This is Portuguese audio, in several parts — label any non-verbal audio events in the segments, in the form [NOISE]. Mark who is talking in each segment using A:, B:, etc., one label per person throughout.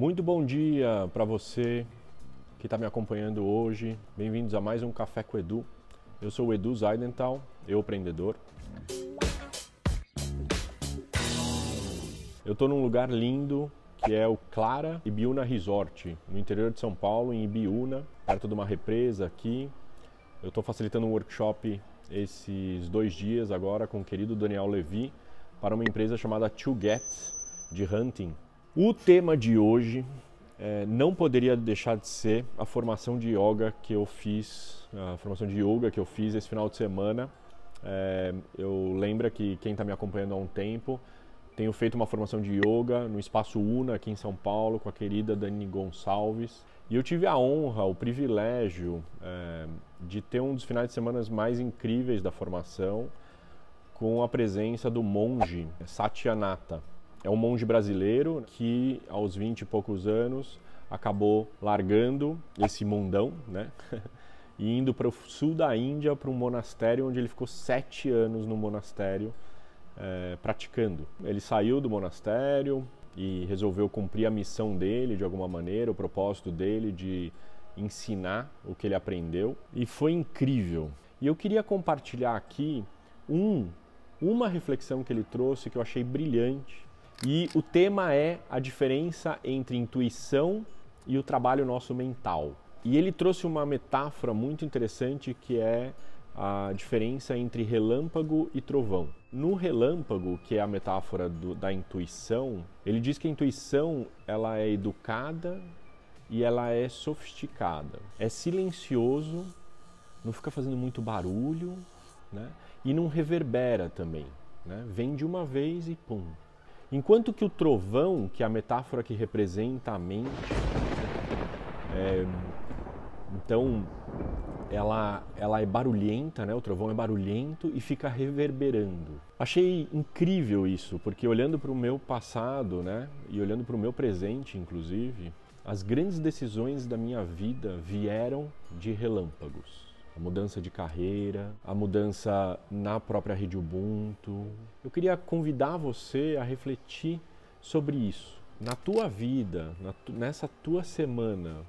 A: Muito bom dia para você que está me acompanhando hoje. Bem-vindos a mais um Café com Edu. Eu sou o Edu Zaidental, eu empreendedor. Eu estou num lugar lindo que é o Clara Ibiúna Resort, no interior de São Paulo, em Ibiúna, perto de uma represa aqui. Eu estou facilitando um workshop esses dois dias agora com o querido Daniel Levi para uma empresa chamada To Get de hunting. O tema de hoje é, não poderia deixar de ser a formação de yoga que eu fiz, a formação de yoga que eu fiz esse final de semana. É, eu lembro que quem está me acompanhando há um tempo tenho feito uma formação de yoga no Espaço Una aqui em São Paulo com a querida Dani Gonçalves. E eu tive a honra, o privilégio é, de ter um dos finais de semana mais incríveis da formação com a presença do monge Satyanata. É um monge brasileiro que, aos 20 e poucos anos, acabou largando esse mundão, né? [LAUGHS] e indo para o sul da Índia, para um monastério onde ele ficou sete anos no monastério é, praticando. Ele saiu do monastério e resolveu cumprir a missão dele de alguma maneira, o propósito dele de ensinar o que ele aprendeu e foi incrível. E eu queria compartilhar aqui um uma reflexão que ele trouxe que eu achei brilhante. E o tema é a diferença entre intuição e o trabalho nosso mental. E ele trouxe uma metáfora muito interessante que é a diferença entre relâmpago e trovão. No relâmpago, que é a metáfora do, da intuição, ele diz que a intuição ela é educada e ela é sofisticada. É silencioso, não fica fazendo muito barulho, né? E não reverbera também, né? Vem de uma vez e pum. Enquanto que o trovão, que é a metáfora que representa a mente, é, então ela, ela é barulhenta, né? O trovão é barulhento e fica reverberando. Achei incrível isso, porque olhando para o meu passado, né? E olhando para o meu presente, inclusive, as grandes decisões da minha vida vieram de relâmpagos. A mudança de carreira, a mudança na própria rede Ubuntu. Eu queria convidar você a refletir sobre isso. Na tua vida, na tu, nessa tua semana,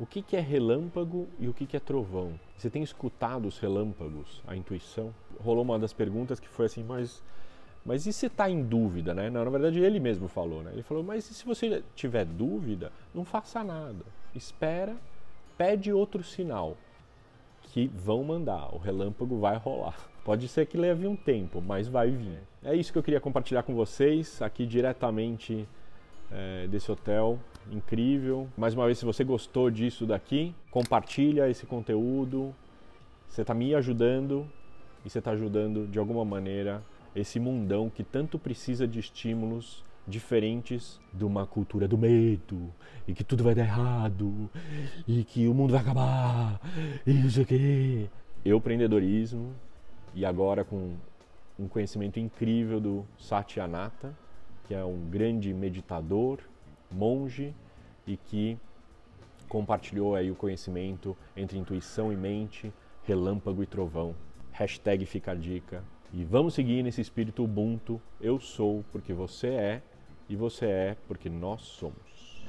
A: o que, que é relâmpago e o que, que é trovão? Você tem escutado os relâmpagos, a intuição? Rolou uma das perguntas que foi assim, mas, mas e se está em dúvida, né? Não, na verdade ele mesmo falou, né? Ele falou, mas se você tiver dúvida, não faça nada. Espera, pede outro sinal que vão mandar. O relâmpago vai rolar. Pode ser que leve um tempo, mas vai vir. É isso que eu queria compartilhar com vocês aqui diretamente é, desse hotel incrível. Mais uma vez, se você gostou disso daqui, compartilha esse conteúdo. Você está me ajudando e você está ajudando de alguma maneira esse mundão que tanto precisa de estímulos diferentes de uma cultura do medo e que tudo vai dar errado e que o mundo vai acabar e não sei o quê. Eu, empreendedorismo, e agora com um conhecimento incrível do Satyanata, que é um grande meditador, monge e que compartilhou aí o conhecimento entre intuição e mente, relâmpago e trovão. Hashtag fica a dica. E vamos seguir nesse espírito Ubuntu. Eu sou porque você é e você é porque nós somos.